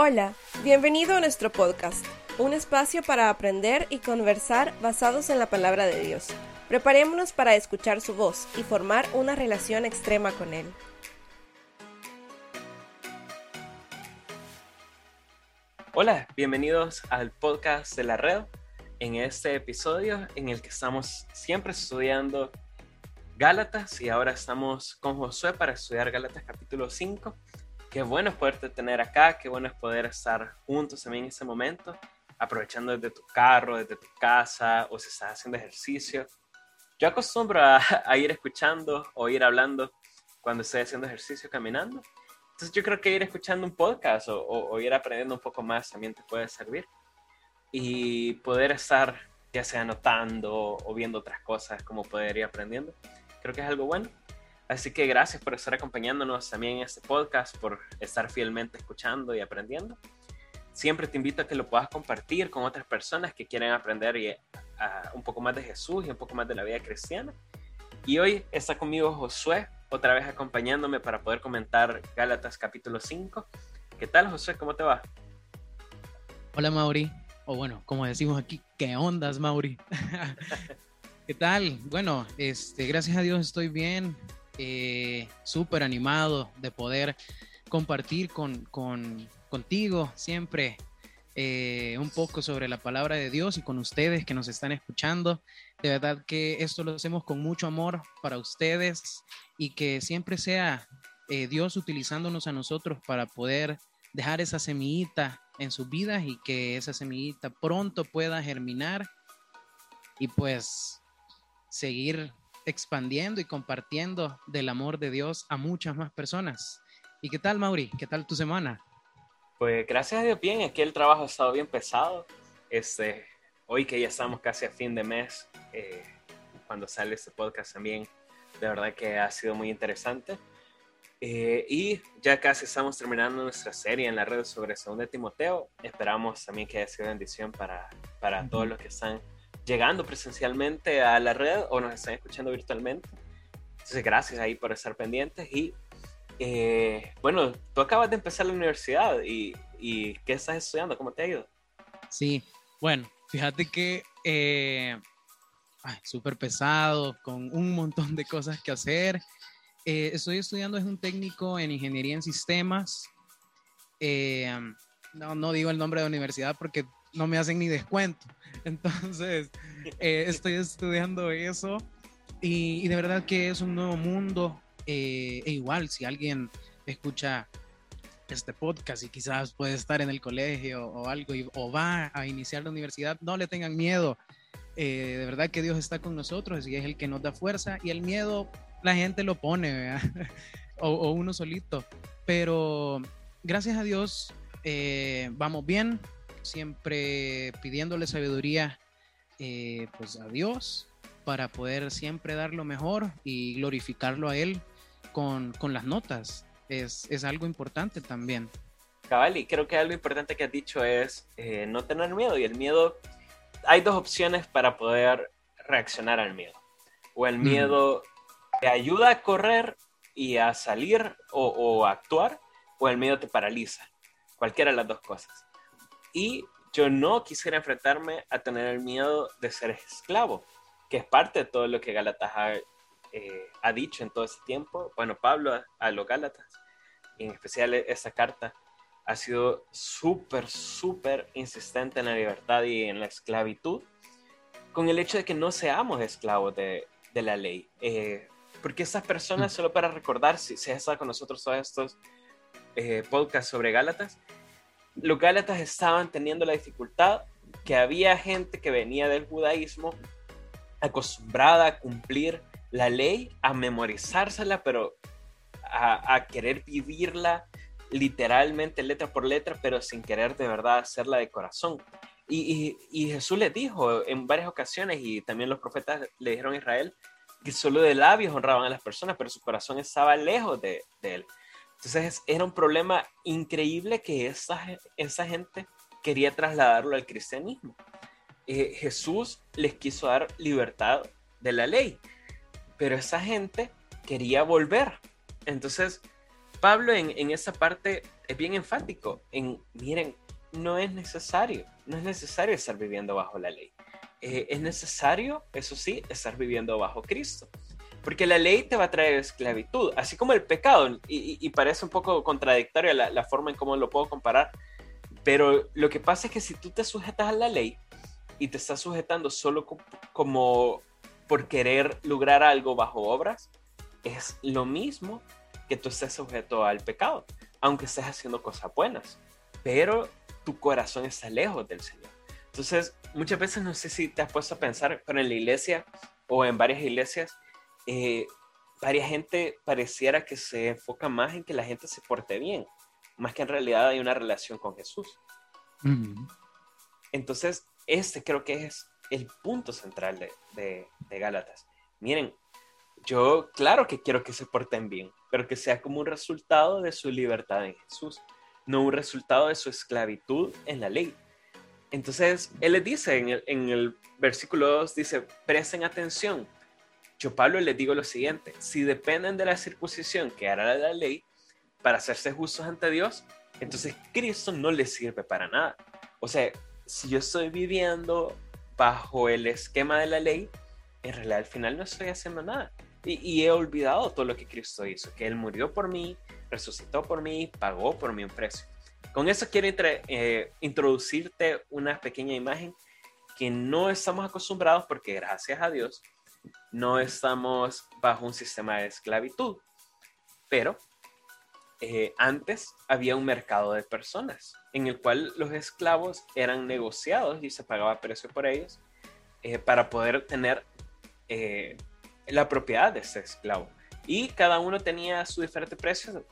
Hola, bienvenido a nuestro podcast, un espacio para aprender y conversar basados en la palabra de Dios. Preparémonos para escuchar su voz y formar una relación extrema con Él. Hola, bienvenidos al podcast de la red. En este episodio en el que estamos siempre estudiando Gálatas y ahora estamos con Josué para estudiar Gálatas capítulo 5. Qué bueno es poderte tener acá, qué bueno es poder estar juntos también en ese momento, aprovechando desde tu carro, desde tu casa o si estás haciendo ejercicio. Yo acostumbro a, ir escuchando o ir hablando cuando estoy haciendo ejercicio caminando entonces yo creo que ir escuchando un podcast o, ir aprendiendo un poco más también te puede servir. Y poder estar ya sea anotando o viendo otras cosas como poder ir aprendiendo, creo que es algo bueno. Así que gracias por estar acompañándonos también en este podcast, por estar fielmente escuchando y aprendiendo. Siempre te invito a que lo puedas compartir con otras personas que quieren aprender y, un poco más de Jesús y un poco más de la vida cristiana. Y hoy está conmigo Josué, otra vez acompañándome para poder comentar Gálatas capítulo 5. ¿Qué tal, José? ¿Cómo te va? Hola, Mauri. O bueno, como decimos aquí, ¿qué ondas, Mauri? ¿Qué tal? Bueno, este, gracias a Dios estoy bien, eh, súper animado de poder compartir con, con, contigo siempre eh, un poco sobre la palabra de Dios y con ustedes que nos están escuchando. De verdad que esto lo hacemos con mucho amor para ustedes y que siempre sea eh, Dios utilizándonos a nosotros para poder dejar esa semillita en sus vidas y que esa semillita pronto pueda germinar y pues seguir expandiendo y compartiendo del amor de Dios a muchas más personas. ¿Y qué tal, Mauri? ¿Qué tal tu semana? Pues gracias a Dios bien, aquí el trabajo ha estado bien pesado. Este, hoy que ya estamos casi a fin de mes, eh, cuando sale este podcast también, de verdad que ha sido muy interesante. Eh, y ya casi estamos terminando nuestra serie en la red sobre segundo de Timoteo. Esperamos también que haya sido bendición para, para todos los que están llegando presencialmente a la red o nos están escuchando virtualmente. Entonces, gracias ahí por estar pendientes y eh, bueno, tú acabas de empezar la universidad y, ¿qué estás estudiando? ¿Cómo te ha ido? Sí, bueno, fíjate que eh, súper pesado, con un montón de cosas que hacer. Eh, estoy estudiando, es un técnico en ingeniería en sistemas. no, no digo el nombre de la universidad porque no me hacen ni descuento. Entonces, estoy estudiando eso y, y, de verdad que es un nuevo mundo. Eh, e igual, si alguien escucha este podcast y quizás puede estar en el colegio o algo o va a iniciar la universidad, no le tengan miedo. Eh, de verdad que Dios está con nosotros y es el que nos da fuerza y el miedo la gente lo pone o, uno solito. Pero gracias a Dios eh, vamos bien, siempre pidiéndole sabiduría pues a Dios para poder siempre dar lo mejor y glorificarlo a Él con, con las notas. Es, es, algo importante también. Cabal, y creo que algo importante que has dicho es eh, no tener miedo. Y el miedo, hay dos opciones para poder reaccionar al miedo. O el miedo te ayuda a correr y a salir o, o a actuar, o el miedo te paraliza. Cualquiera de las dos cosas. Y yo no quisiera enfrentarme a tener el miedo de ser esclavo, que es parte de todo lo que Galatas eh, ha dicho en todo ese tiempo, bueno, Pablo a, los Gálatas, en especial esa carta, ha sido súper, súper insistente en la libertad y en la esclavitud, con el hecho de que no seamos esclavos de, de la ley. Eh, porque esas personas, mm. solo para recordar, si, se ha estado con nosotros todos estos eh, podcasts sobre Gálatas, los Gálatas estaban teniendo la dificultad que había gente que venía del judaísmo acostumbrada a cumplir la ley, a memorizársela, pero a, querer vivirla literalmente letra por letra, pero sin querer de verdad hacerla de corazón. Y, Jesús les dijo en varias ocasiones, y también los profetas le dijeron a Israel, que solo de labios honraban a las personas, pero su corazón estaba lejos de, él. Entonces era un problema increíble que esa, esa gente quería trasladarlo al cristianismo. Jesús les quiso dar libertad de la ley pero esa gente quería volver. Entonces, Pablo en, esa parte es bien enfático en, miren, no es necesario, no es necesario estar viviendo bajo la ley. Eh, es necesario, eso sí, estar viviendo bajo Cristo. Porque la ley te va a traer esclavitud, así como el pecado, y, parece un poco contradictoria la, la, forma en cómo lo puedo comparar, pero lo que pasa es que si tú te sujetas a la ley y te estás sujetando solo como por querer lograr algo bajo obras, es lo mismo que tú estés sujeto al pecado, aunque estés haciendo cosas buenas, pero tu corazón está lejos del Señor. Entonces, muchas veces no sé si te has puesto a pensar, pero en la iglesia o en varias iglesias, eh, varias gente pareciera que se enfoca más en que la gente se porte bien, más que en realidad hay una relación con Jesús. Entonces, este creo que es el punto central de, de, de Gálatas. Miren, yo claro que quiero que se porten bien, pero que sea como un resultado de su libertad en Jesús, no un resultado de su esclavitud en la ley. Entonces, él les dice en el, en el versículo 2, dice, presten atención. Yo, Pablo, les digo lo siguiente, si dependen de la circuncisión que hará la ley para hacerse justos ante Dios, entonces Cristo no les sirve para nada. O sea, si yo estoy viviendo bajo el esquema de la ley, en realidad al final no estoy haciendo nada. Y, he olvidado todo lo que Cristo hizo, que Él murió por mí, resucitó por mí, pagó por mí un precio. Con eso quiero eh, introducirte una pequeña imagen que no estamos acostumbrados porque gracias a Dios no estamos bajo un sistema de esclavitud. Pero eh, antes había un mercado de personas en el cual los esclavos eran negociados y se pagaba precio por ellos eh, para poder tener la propiedad de ese esclavo. Y cada uno tenía su diferente precio,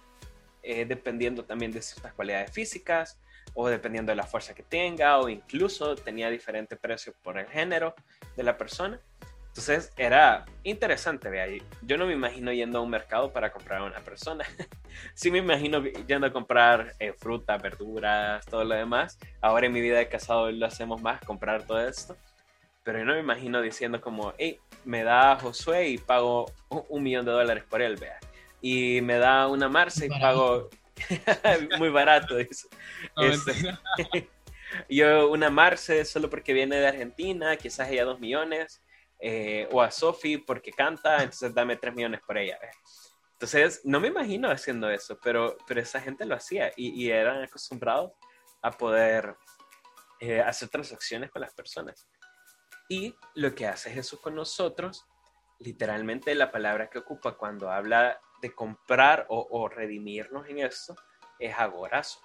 eh, dependiendo también de ciertas cualidades físicas o dependiendo de la fuerza que tenga o incluso tenía diferente precio por el género de la persona. Entonces era interesante, vea, yo no me imagino yendo a un mercado para comprar a una persona. sí me imagino yendo a comprar eh, fruta, verduras, todo lo demás. Ahora en mi vida de casado lo hacemos más, comprar todo esto. Pero yo no me imagino diciendo como, hey, me da Josué y pago un, millón de dólares por él, vea. Y me da una Marce y pago muy barato. Dice. Este, yo una Marce solo porque viene de Argentina, quizás ella dos millones. Eh, o a Sophie porque canta, entonces dame tres millones por ella. Entonces, no me imagino haciendo eso, pero, pero esa gente lo hacía y, eran acostumbrados a poder eh, hacer transacciones con las personas. Y lo que hace Jesús con nosotros, literalmente la palabra que ocupa cuando habla de comprar o, redimirnos en esto, es agorazo.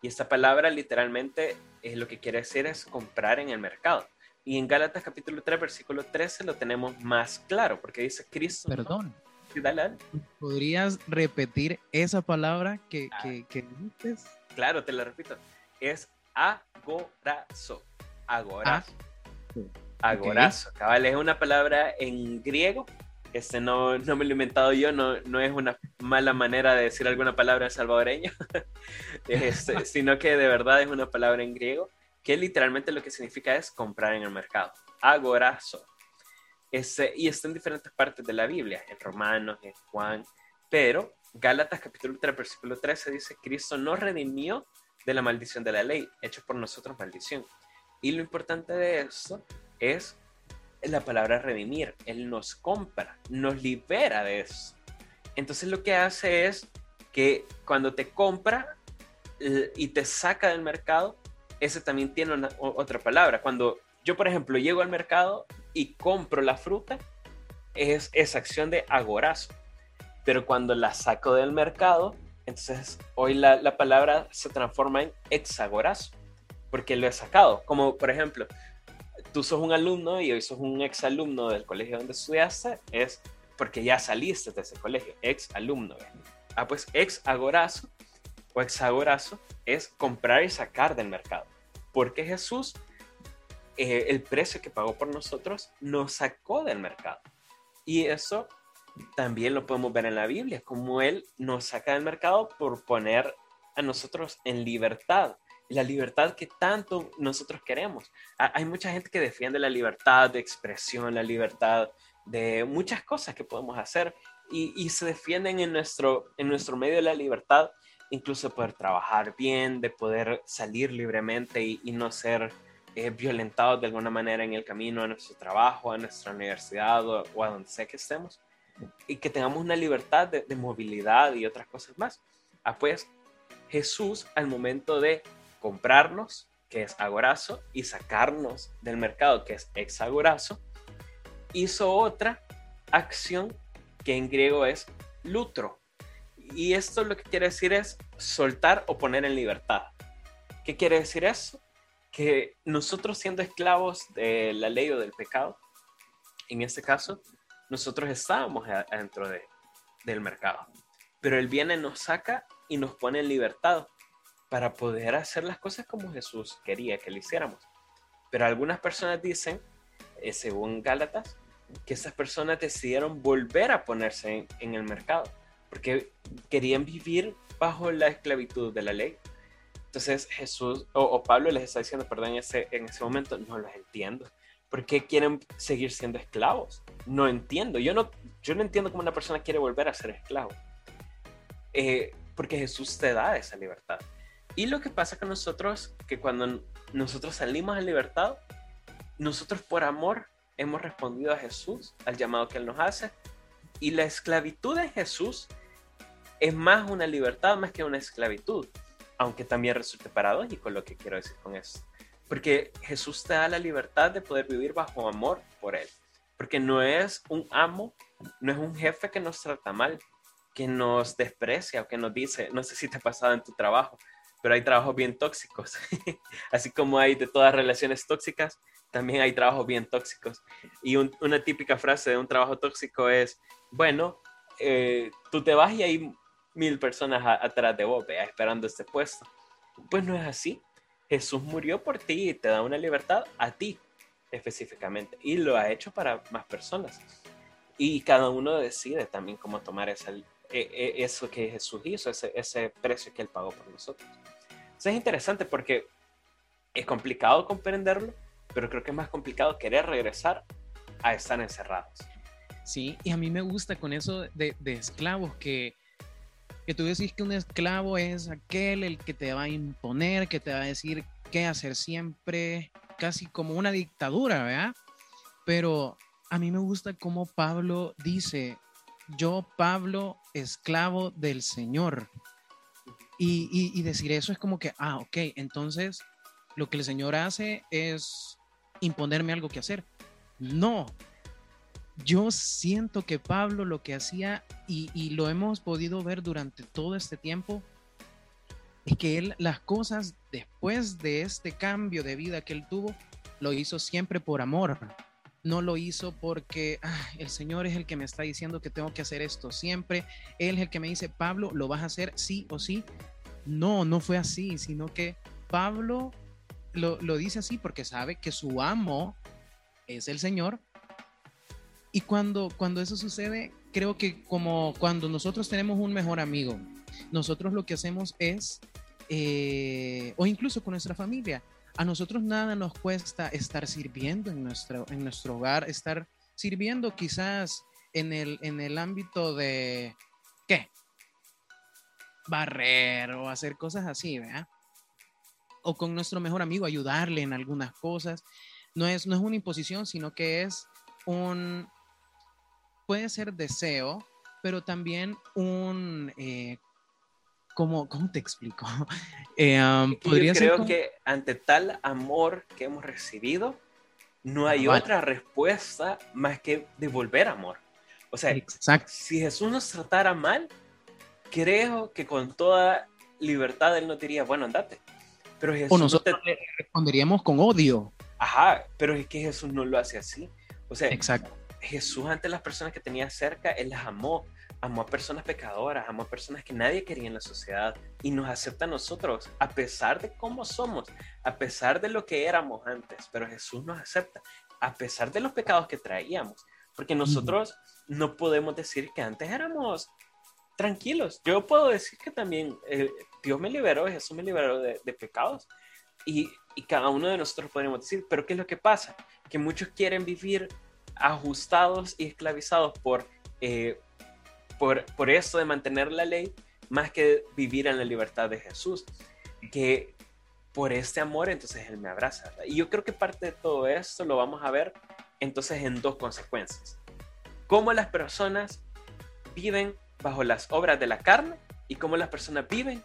Y esta palabra literalmente es lo que quiere decir es comprar en el mercado. Y en Gálatas capítulo 3, versículo 13 lo tenemos más claro, porque dice Cristo. Perdón. ¿Podrías repetir esa palabra que, ah. que, dices? Claro, te la repito. Es agorazo. Agorazo. Ah. Agorazo, cabal, es una palabra en griego. Este no, no me lo he inventado yo, no, no es una mala manera de decir alguna palabra en salvadoreño, este, sino que de verdad es una palabra en griego que literalmente lo que significa es comprar en el mercado. Agorazo. Este, y está en diferentes partes de la Biblia, en Romanos, en Juan, pero Gálatas capítulo 3, versículo 13 dice, Cristo nos redimió de la maldición de la ley, hecho por nosotros maldición. Y lo importante de esto es la palabra redimir. Él nos compra, nos libera de eso. Entonces lo que hace es que cuando te compra y te saca del mercado, ese también tiene otra palabra. Cuando yo, por ejemplo, llego al mercado y compro la fruta, es esa acción de agorazo. Pero cuando la saco del mercado, entonces hoy la, la palabra se transforma en exagorazo, porque lo he sacado. Como por ejemplo, tú sos un alumno y hoy sos un ex alumno del colegio donde estudiaste, es porque ya saliste de ese colegio, ex alumno. Ah, pues ex agorazo o ex agorazo es comprar y sacar del mercado. Porque Jesús, eh, el precio que pagó por nosotros, nos sacó del mercado. Y eso también lo podemos ver en la Biblia, como Él nos saca del mercado por poner a nosotros en libertad la libertad que tanto nosotros queremos. Hay mucha gente que defiende la libertad de expresión, la libertad de muchas cosas que podemos hacer y, se defienden en nuestro, en nuestro medio de la libertad incluso de poder trabajar bien, de poder salir libremente y, no ser eh, violentados de alguna manera en el camino a nuestro trabajo, a nuestra universidad o, a donde sea que estemos, y que tengamos una libertad de, de movilidad y otras cosas más. Ah, pues Jesús al momento de comprarnos, que es agorazo, y sacarnos del mercado, que es exagorazo, hizo otra acción que en griego es lutro. Y esto lo que quiere decir es soltar o poner en libertad. ¿Qué quiere decir eso? Que nosotros siendo esclavos de la ley o del pecado, en este caso, nosotros estábamos adentro de, del mercado. Pero Él viene, nos saca y nos pone en libertad para poder hacer las cosas como Jesús quería que lo hiciéramos. Pero algunas personas dicen, eh, según Gálatas, que esas personas decidieron volver a ponerse en, el mercado, porque querían vivir bajo la esclavitud de la ley. Entonces Jesús, o, Pablo les está diciendo, perdón, en ese, en ese momento, no los entiendo. ¿Por qué quieren seguir siendo esclavos? No entiendo. Yo no, yo no entiendo cómo una persona quiere volver a ser esclavo. Eh, porque Jesús te da esa libertad. Y lo que pasa con nosotros, que cuando nosotros salimos en libertad, nosotros por amor hemos respondido a Jesús, al llamado que Él nos hace, y la esclavitud de Jesús es más una libertad más que una esclavitud, aunque también resulte paradójico lo que quiero decir con eso. Porque Jesús te da la libertad de poder vivir bajo amor por Él. Porque no es un amo, no es un jefe que nos trata mal, que nos desprecia o que nos dice, no sé si te ha pasado en tu trabajo, pero hay trabajos bien tóxicos. Así como hay de todas relaciones tóxicas, también hay trabajos bien tóxicos. Y una típica frase de un trabajo tóxico es, bueno, eh, tú te vas y hay mil personas atrás de vos, esperando este puesto. Pues no es así. Jesús murió por ti y te da una libertad a ti específicamente. Y lo ha hecho para más personas. Y cada uno decide también cómo tomar esa, e, e, eso que Jesús hizo, ese, ese precio que Él pagó por nosotros. Eso es interesante porque es complicado comprenderlo, pero creo que es más complicado querer regresar a estar encerrados. Sí, y a mí me gusta con eso de, de esclavos, que, que tú decís que un esclavo es aquel el que te va a imponer, que te va a decir qué hacer siempre, casi como una dictadura, ¿verdad? Pero a mí me gusta cómo Pablo dice, yo Pablo, esclavo del Señor. Y, y, y, decir eso es como que, ah, ok, entonces lo que el Señor hace es imponerme algo que hacer. No. Yo siento que Pablo lo que hacía, y, lo hemos podido ver durante todo este tiempo, es que él las cosas después de este cambio de vida que él tuvo, lo hizo siempre por amor. No lo hizo porque ah, el Señor es el que me está diciendo que tengo que hacer esto siempre. Él es el que me dice, Pablo, lo vas a hacer sí o sí. No, no fue así, sino que Pablo lo, dice así porque sabe que su amo es el Señor. Y cuando, cuando eso sucede, creo que como cuando nosotros tenemos un mejor amigo, nosotros lo que hacemos es, eh, o incluso con nuestra familia, a nosotros nada nos cuesta estar sirviendo en nuestro, en nuestro hogar, estar sirviendo quizás en el, en el ámbito de, ¿qué? Barrer o hacer cosas así, ¿verdad? o con nuestro mejor amigo, ayudarle en algunas cosas. No es, no es una imposición, sino que es un, puede ser deseo, pero también un, eh, ¿cómo, te explico? Eh, um, ¿podría Yo creo que ante tal amor que hemos recibido, no hay otra respuesta más que devolver amor. O sea, si Jesús nos tratara mal, creo que con toda libertad Él nos diría, bueno, andate. Pero Jesús o nosotros responderíamos con odio. Ajá, pero es que Jesús no lo hace así. O sea, Exacto. Jesús ante las personas que tenía cerca, Él las amó. Amó a personas pecadoras, amó a personas que nadie quería en la sociedad y nos acepta a nosotros, a pesar de cómo somos, a pesar de lo que éramos antes, pero Jesús nos acepta, a pesar de los pecados que traíamos, porque nosotros no podemos decir que antes éramos tranquilos. Yo puedo decir que también eh, Dios me liberó, Jesús me liberó de, pecados. Y, cada uno de nosotros podemos decir, pero ¿qué es lo que pasa? Que muchos quieren vivir ajustados y esclavizados por, eh, por, por esto de mantener la ley, más que vivir en la libertad de Jesús, que por este amor entonces Él me abraza. Y yo creo que parte de todo esto lo vamos a ver entonces en dos consecuencias. Cómo las personas viven bajo las obras de la carne y cómo las personas viven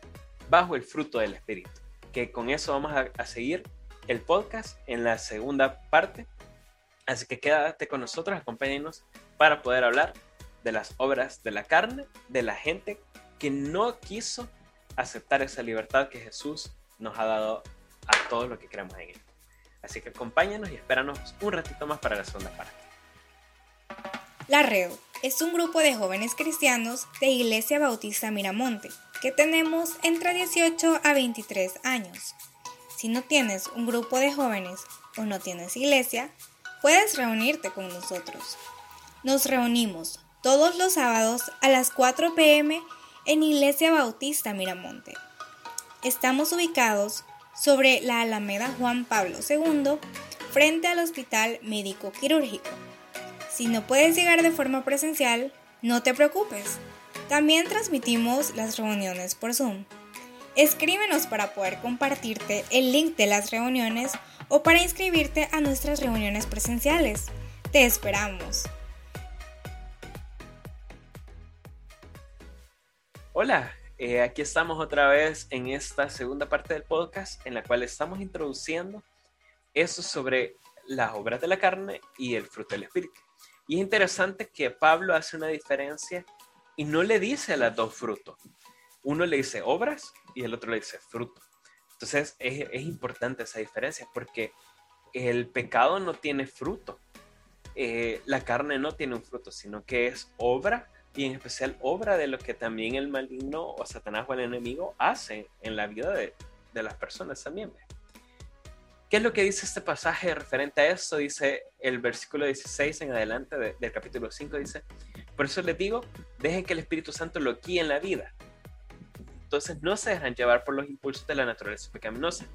bajo el fruto del Espíritu. Que con eso vamos a seguir el podcast en la segunda parte. Así que quédate con nosotros, acompáñenos para poder hablar de las obras de la carne, de la gente que no quiso aceptar esa libertad que Jesús nos ha dado a todos los que creemos en Él. Así que acompáñanos y espéranos un ratito más para la segunda parte. La Red es un grupo de jóvenes cristianos de Iglesia Bautista Miramonte que tenemos entre 18 a 23 años. Si no tienes un grupo de jóvenes o no tienes iglesia, puedes reunirte con nosotros. Nos reunimos todos los sábados a las 4 pm en Iglesia Bautista Miramonte. Estamos ubicados sobre la Alameda Juan Pablo II, frente al Hospital Médico Quirúrgico. Si no puedes llegar de forma presencial, no te preocupes. También transmitimos las reuniones por Zoom. Escríbenos para poder compartirte el link de las reuniones o para inscribirte a nuestras reuniones presenciales. Te esperamos. Hola, eh, aquí estamos otra vez en esta segunda parte del podcast en la cual estamos introduciendo eso sobre las obras de la carne y el fruto del espíritu. Y es interesante que Pablo hace una diferencia y no le dice a las dos frutos. Uno le dice obras y el otro le dice fruto. Entonces es, importante esa diferencia porque el pecado no tiene fruto. Eh, la carne no tiene un fruto, sino que es obra y en especial obra de lo que también el maligno o Satanás o el enemigo hace en la vida de, de las personas también. ¿Qué es lo que dice este pasaje referente a esto? Dice el versículo 16 en adelante del capítulo 5, dice, por eso les digo, dejen que el Espíritu Santo lo guíe en la vida. Entonces no se dejan llevar por los impulsos de la naturaleza pecaminosa,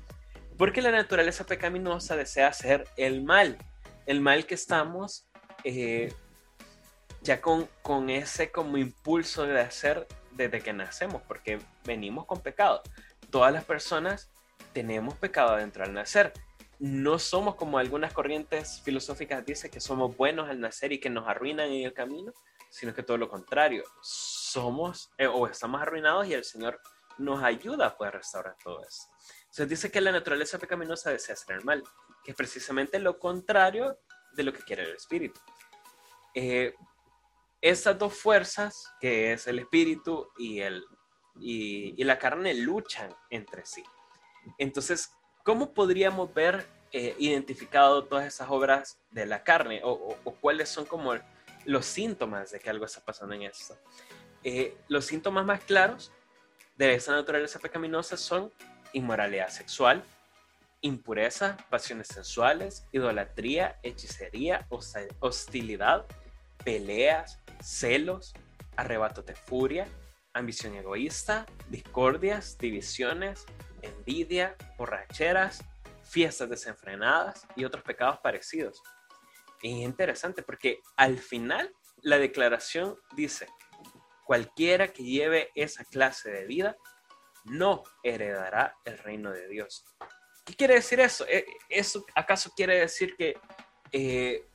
porque la naturaleza pecaminosa desea hacer el mal, el mal que estamos eh, ya con, con ese como impulso de hacer desde que nacemos, porque venimos con pecado. Todas las personas tenemos pecado adentro al nacer. No somos como algunas corrientes filosóficas dicen que somos buenos al nacer y que nos arruinan en el camino, sino que todo lo contrario. Somos eh, o estamos arruinados y el Señor nos ayuda a poder restaurar todo eso. Entonces dice que la naturaleza pecaminosa desea hacer el mal, que es precisamente lo contrario de lo que quiere el espíritu. Eh, dos fuerzas, que es el espíritu y, el, y, y la carne, luchan entre sí. Entonces, ¿cómo podríamos ver eh, identificado todas esas obras de la carne o, o, o, cuáles son como los síntomas de que algo está pasando en esto? Eh, los síntomas más claros de esa naturaleza pecaminosa son inmoralidad sexual, impureza, pasiones sensuales, idolatría, hechicería, hostilidad, peleas, celos, arrebatos de furia, ambición egoísta, discordias, divisiones, envidia, borracheras, fiestas desenfrenadas y otros pecados parecidos. Es interesante porque al final la declaración dice, cualquiera que lleve esa clase de vida no heredará el reino de Dios. ¿Qué quiere decir eso? ¿E-, ¿Eso acaso quiere decir que eh,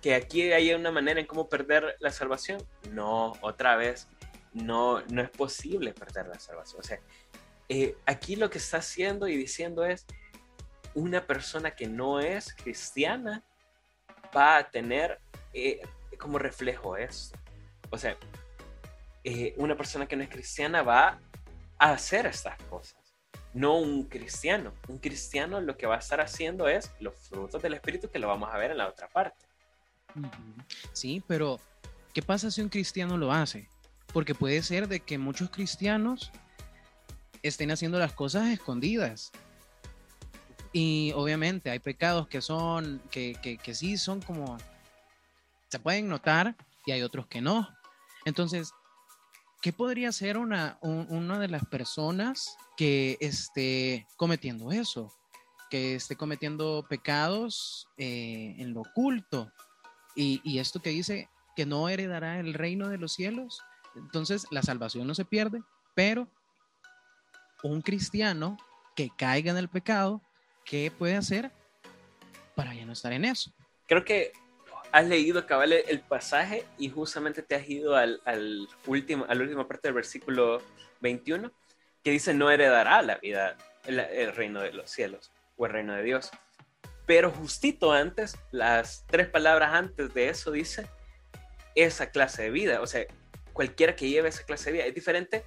que aquí hay una manera en cómo perder la salvación. No, otra vez, no, no es posible perder la salvación. O sea, eh, aquí lo que está haciendo y diciendo es, una persona que no es cristiana va a tener eh, como reflejo esto. O sea, eh, una persona que no es cristiana va a hacer estas cosas. No un cristiano. Un cristiano lo que va a estar haciendo es los frutos del Espíritu que lo vamos a ver en la otra parte. Sí, pero ¿qué pasa si un cristiano lo hace? Porque puede ser de que muchos cristianos estén haciendo las cosas escondidas. Y obviamente hay pecados que son, que, que, que sí son como, se pueden notar y hay otros que no. Entonces, ¿qué podría ser una, un, una de las personas que esté cometiendo eso? Que esté cometiendo pecados eh, en lo oculto. Y, y, esto que dice que no heredará el reino de los cielos. Entonces, la salvación no se pierde, Pero un cristiano que caiga en el pecado, ¿qué puede hacer para ya no estar en eso? Creo que has leído cabal el pasaje y justamente te has ido al, al último, a la última parte del versículo 21, que dice no heredará la vida, el, el reino de los cielos o el reino de Dios. Pero justito antes, las tres palabras antes de eso dice esa clase de vida. O sea, cualquiera que lleve esa clase de vida es diferente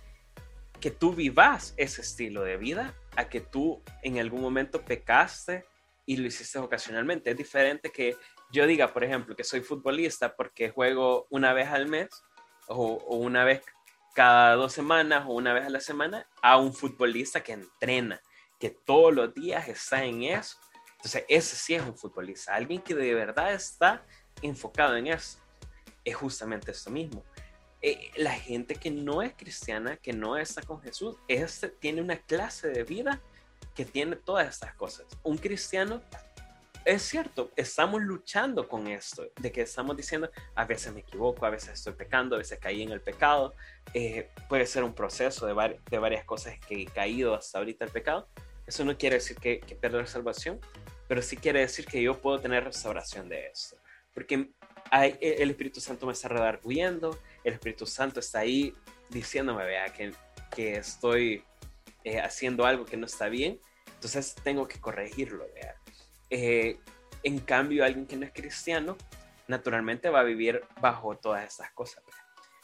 que tú vivas ese estilo de vida a que tú en algún momento pecaste y lo hiciste ocasionalmente. Es diferente que yo diga, por ejemplo, que soy futbolista porque juego una vez al mes o, una vez cada dos semanas o una vez a la semana a un futbolista que entrena, que todos los días está en eso. Entonces, ese sí es un futbolista, alguien que de verdad está enfocado en eso. Es justamente esto mismo. Eh, la gente que no es cristiana, que no está con Jesús, este tiene una clase de vida que tiene todas estas cosas. Un cristiano, es cierto, estamos luchando con esto, de que estamos diciendo, a veces me equivoco, a veces estoy pecando, a veces caí en el pecado. Eh, puede ser un proceso de, de, varias cosas que he caído hasta ahorita el pecado. Eso no quiere decir que, que la salvación, pero sí quiere decir que yo puedo tener restauración de esto. Porque hay, el Espíritu Santo me está redarguyendo, el Espíritu Santo está ahí diciéndome, vea, que, que estoy eh, haciendo algo que no está bien, entonces tengo que corregirlo, vea. Eh, en cambio, alguien que no es cristiano, naturalmente va a vivir bajo todas estas cosas. Vea.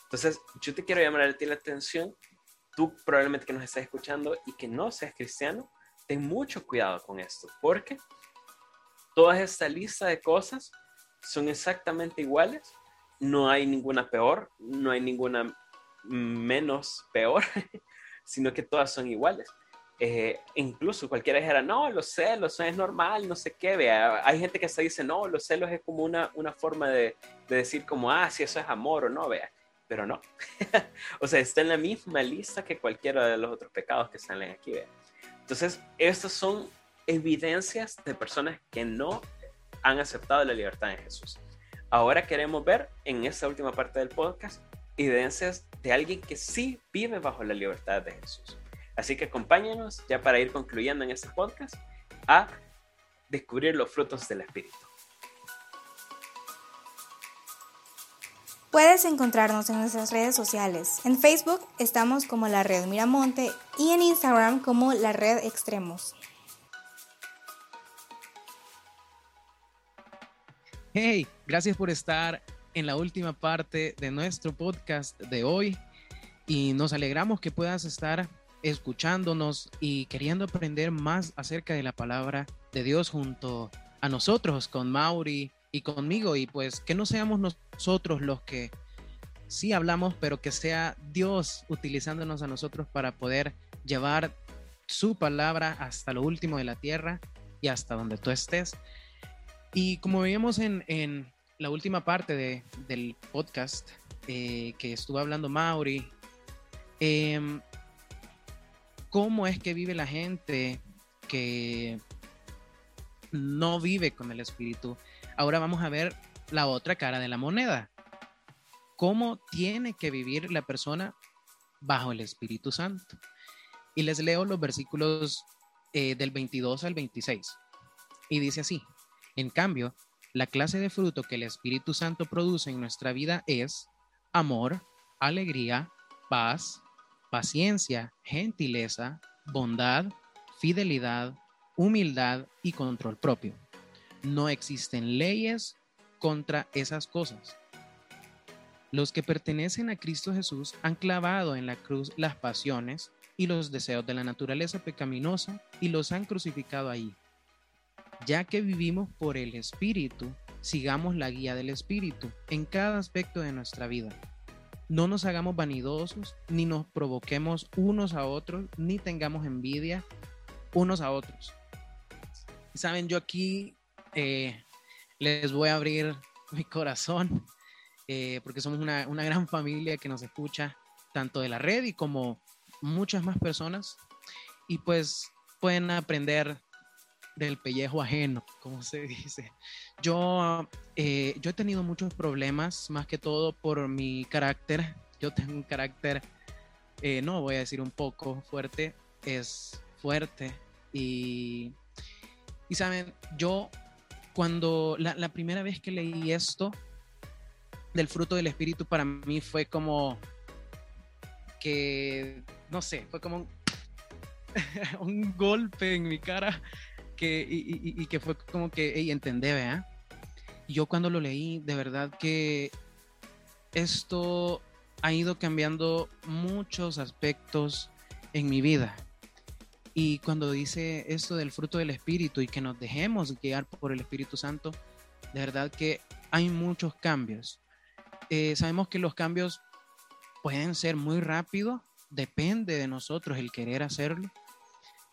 Entonces, yo te quiero llamar a ti la atención, tú probablemente que nos estás escuchando y que no seas cristiano, ten mucho cuidado con esto, porque toda esta lista de cosas son exactamente iguales no hay ninguna peor, no hay ninguna menos peor, sino que todas son iguales. Eh, incluso cualquiera dijera, no, los celos es normal, no sé qué, vea. Hay gente que se dice, no, los celos es como una, una forma de, de, decir como, ah, si eso es amor o no, vea. Pero no. o sea, está en la misma lista que cualquiera de los otros pecados que salen aquí, vea. Entonces, estas son evidencias de personas que no han aceptado la libertad de Jesús. Ahora queremos ver en esta última parte del podcast evidencias de alguien que sí vive bajo la libertad de Jesús. Así que acompáñenos ya para ir concluyendo en este podcast a descubrir los frutos del Espíritu. Puedes encontrarnos en nuestras redes sociales. En Facebook estamos como la Red Miramonte y en Instagram como la Red Extremos. Hey, gracias por estar en la última parte de nuestro podcast de hoy y nos alegramos que puedas estar escuchándonos y queriendo aprender más acerca de la palabra de Dios junto a nosotros, con Mauri y conmigo y pues que no seamos nosotros los que sí hablamos, pero que sea Dios utilizándonos a nosotros para poder llevar su palabra hasta lo último de la tierra y hasta donde tú estés. Y como veíamos en, en la última parte de, del podcast eh, que estuvo hablando Mauri, eh, ¿cómo es que vive la gente que no vive con el espíritu? Ahora vamos a ver la otra cara de la moneda. ¿Cómo tiene que vivir la persona bajo el Espíritu Santo? Y les leo los versículos eh, del 22 al 26. Y dice así, en cambio, la clase de fruto que el Espíritu Santo produce en nuestra vida es amor, alegría, paz, paciencia, gentileza, bondad, fidelidad, humildad y control propio. No existen leyes contra esas cosas. Los que pertenecen a Cristo Jesús han clavado en la cruz las pasiones y los deseos de la naturaleza pecaminosa y los han crucificado ahí. Ya que vivimos por el Espíritu, sigamos la guía del Espíritu en cada aspecto de nuestra vida. No nos hagamos vanidosos, ni nos provoquemos unos a otros, ni tengamos envidia unos a otros. Saben, yo aquí eh, les voy a abrir mi corazón, eh, porque somos una, una gran familia que nos escucha, tanto de la red y como muchas más personas. Y pues pueden aprender del pellejo ajeno, como se dice. Yo, eh, yo he tenido muchos problemas, más que todo por mi carácter. Yo tengo un carácter eh, no voy a decir un poco fuerte, es fuerte. Y, y saben, yo cuando la, primera vez que leí esto del fruto del Espíritu para mí fue como que, no sé, fue como un golpe en mi cara que, y, que fue como que, hey, entendé, ¿vea? Yo cuando lo leí, de verdad que esto ha ido cambiando muchos aspectos en mi vida. Y cuando dice esto del fruto del Espíritu y que nos dejemos guiar por el Espíritu Santo, de verdad que hay muchos cambios. Eh, sabemos que los cambios pueden ser muy rápidos, depende de nosotros el querer hacerlo,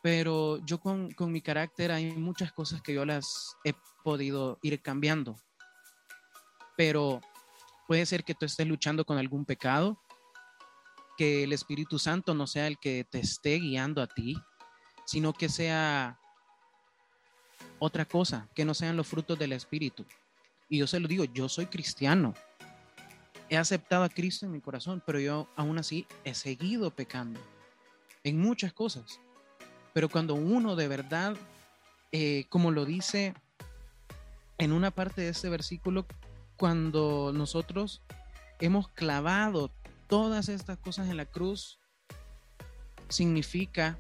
pero yo con, con mi carácter hay muchas cosas que yo las he podido ir cambiando. Pero puede ser que tú estés luchando con algún pecado, que el Espíritu Santo no sea el que te esté guiando a ti, sino que sea otra cosa, que no sean los frutos del Espíritu. Y yo se lo digo, yo soy cristiano. He aceptado a Cristo en mi corazón, pero yo aún así he seguido pecando en muchas cosas. Pero cuando uno de verdad, eh, como lo dice en una parte de este versículo, cuando nosotros hemos clavado todas estas cosas en la cruz, significa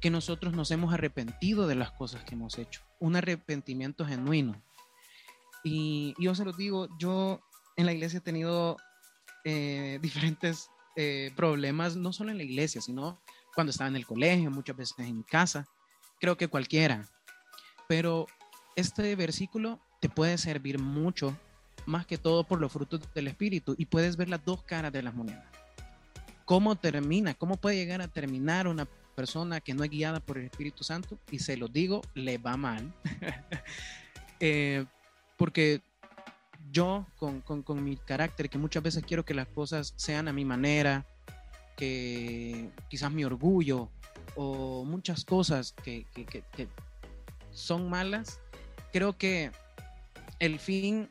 que nosotros nos hemos arrepentido de las cosas que hemos hecho, un arrepentimiento genuino. Y yo se lo digo, yo en la iglesia he tenido eh, diferentes eh, problemas, no solo en la iglesia, sino cuando estaba en el colegio, muchas veces en mi casa, creo que cualquiera. Pero este versículo te puede servir mucho, más que todo por los frutos del Espíritu, y puedes ver las dos caras de las monedas. ¿Cómo termina? ¿Cómo puede llegar a terminar una persona que no es guiada por el Espíritu Santo? Y se lo digo, le va mal. eh, porque yo, con, con, con mi carácter, que muchas veces quiero que las cosas sean a mi manera, que quizás mi orgullo o muchas cosas que, que, son malas, creo que el fin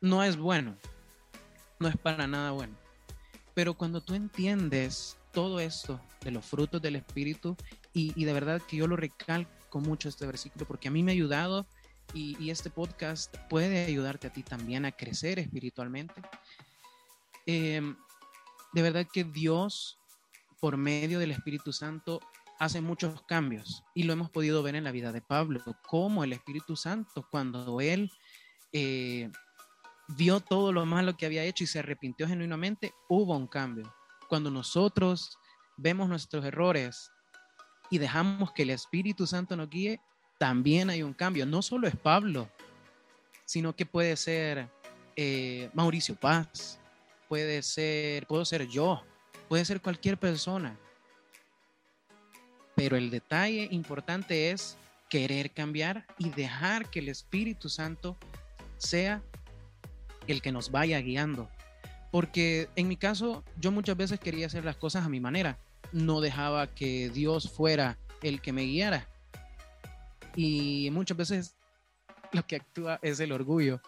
no es bueno, no es para nada bueno. Pero cuando tú entiendes todo esto de los frutos del Espíritu, y, y de verdad que yo lo recalco mucho este versículo porque a mí me ha ayudado y, y este podcast puede ayudarte a ti también a crecer espiritualmente. Eh, de verdad que Dios, por medio del Espíritu Santo, hace muchos cambios y lo hemos podido ver en la vida de Pablo, como el Espíritu Santo, cuando él eh, vio todo lo malo que había hecho y se arrepintió genuinamente, hubo un cambio. Cuando nosotros vemos nuestros errores y dejamos que el Espíritu Santo nos guíe, también hay un cambio. No solo es Pablo, sino que puede ser eh, Mauricio Paz, puede ser, puedo ser yo, puede ser cualquier persona. Pero el detalle importante es querer cambiar y dejar que el Espíritu Santo sea el que nos vaya guiando. Porque en mi caso, yo muchas veces quería hacer las cosas a mi manera. No dejaba que Dios fuera el que me guiara. Y muchas veces lo que actúa es el orgullo.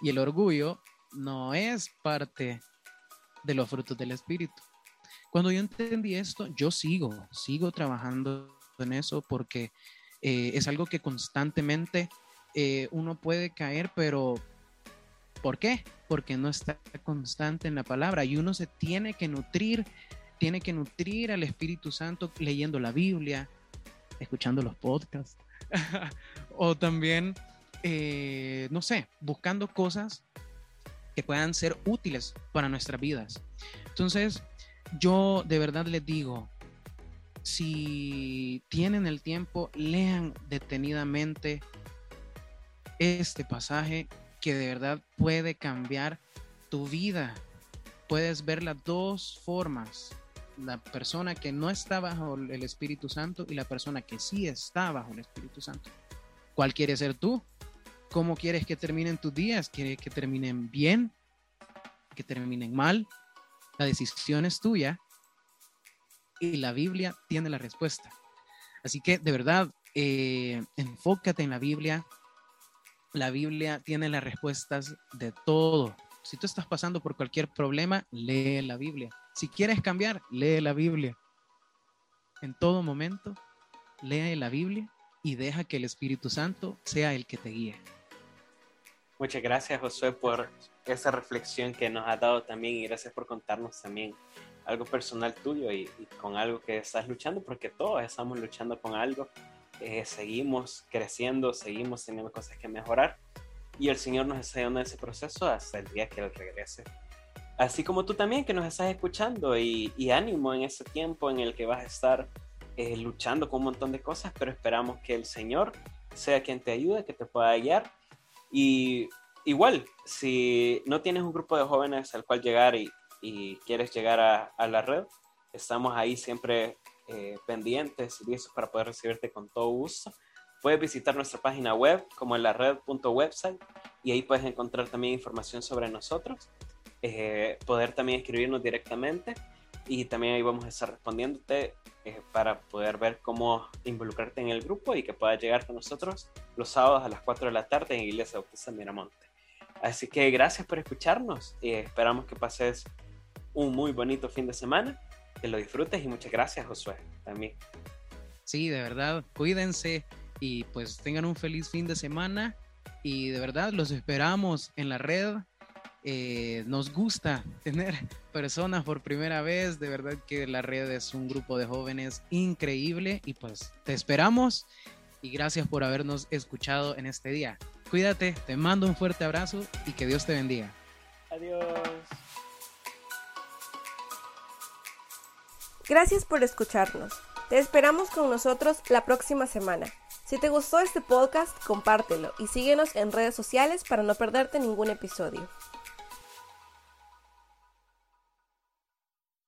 Y el orgullo no es parte de los frutos del Espíritu. Cuando yo entendí esto, yo sigo, sigo trabajando en eso porque eh, es algo que constantemente eh, uno puede caer, pero ¿por qué? Porque no está constante en la palabra y uno se tiene que nutrir, tiene que nutrir al Espíritu Santo leyendo la Biblia, escuchando los podcasts o también, eh, no sé, buscando cosas que puedan ser útiles para nuestras vidas. Entonces, yo de verdad les digo, si tienen el tiempo, lean detenidamente este pasaje que de verdad puede cambiar tu vida. Puedes ver las dos formas, la persona que no está bajo el Espíritu Santo y la persona que sí está bajo el Espíritu Santo. ¿Cuál quieres ser tú? ¿Cómo quieres que terminen tus días? ¿Quieres que terminen bien? ¿Que terminen mal? La decisión es tuya y la Biblia tiene la respuesta. Así que de verdad, eh, enfócate en la Biblia. La Biblia tiene las respuestas de todo, Si tú estás pasando por cualquier problema, lee la Biblia. Si quieres cambiar, lee la Biblia. En todo momento, lee la Biblia y deja que el Espíritu Santo sea el que te guíe. Muchas gracias, Josué, por esa reflexión que nos ha dado también y gracias por contarnos también algo personal tuyo y, con algo que estás luchando, porque todos estamos luchando con algo, eh, seguimos creciendo, seguimos teniendo cosas que mejorar y el Señor nos está ayudando en ese proceso hasta el día que Él regrese. Así como tú también que nos estás escuchando y, ánimo en ese tiempo en el que vas a estar eh, luchando con un montón de cosas, pero esperamos que el Señor sea quien te ayude, que te pueda guiar. Y igual, si no tienes un grupo de jóvenes al cual llegar y, y quieres llegar a, la red, estamos ahí siempre eh, pendientes, listos para poder recibirte con todo gusto. Puedes visitar nuestra página web como en la red.website y ahí puedes encontrar también información sobre nosotros, eh, poder también escribirnos directamente y también ahí vamos a estar respondiéndote eh, para poder ver cómo involucrarte en el grupo y que puedas llegar con nosotros los sábados a las 4 de la tarde en Iglesia Bautista Miramonte. Así que gracias por escucharnos y esperamos que pases un muy bonito fin de semana, que lo disfrutes y muchas gracias Josué también. Sí, de verdad, cuídense, y pues tengan un feliz fin de semana y de verdad los esperamos en la red. Eh, nos gusta tener personas por primera vez, de verdad que la red es un grupo de jóvenes increíble y pues te esperamos y gracias por habernos escuchado en este día. Cuídate, te mando un fuerte abrazo y que Dios te bendiga. Adiós. Gracias por escucharnos. Te esperamos con nosotros la próxima semana. Si te gustó este podcast, compártelo y síguenos en redes sociales para no perderte ningún episodio.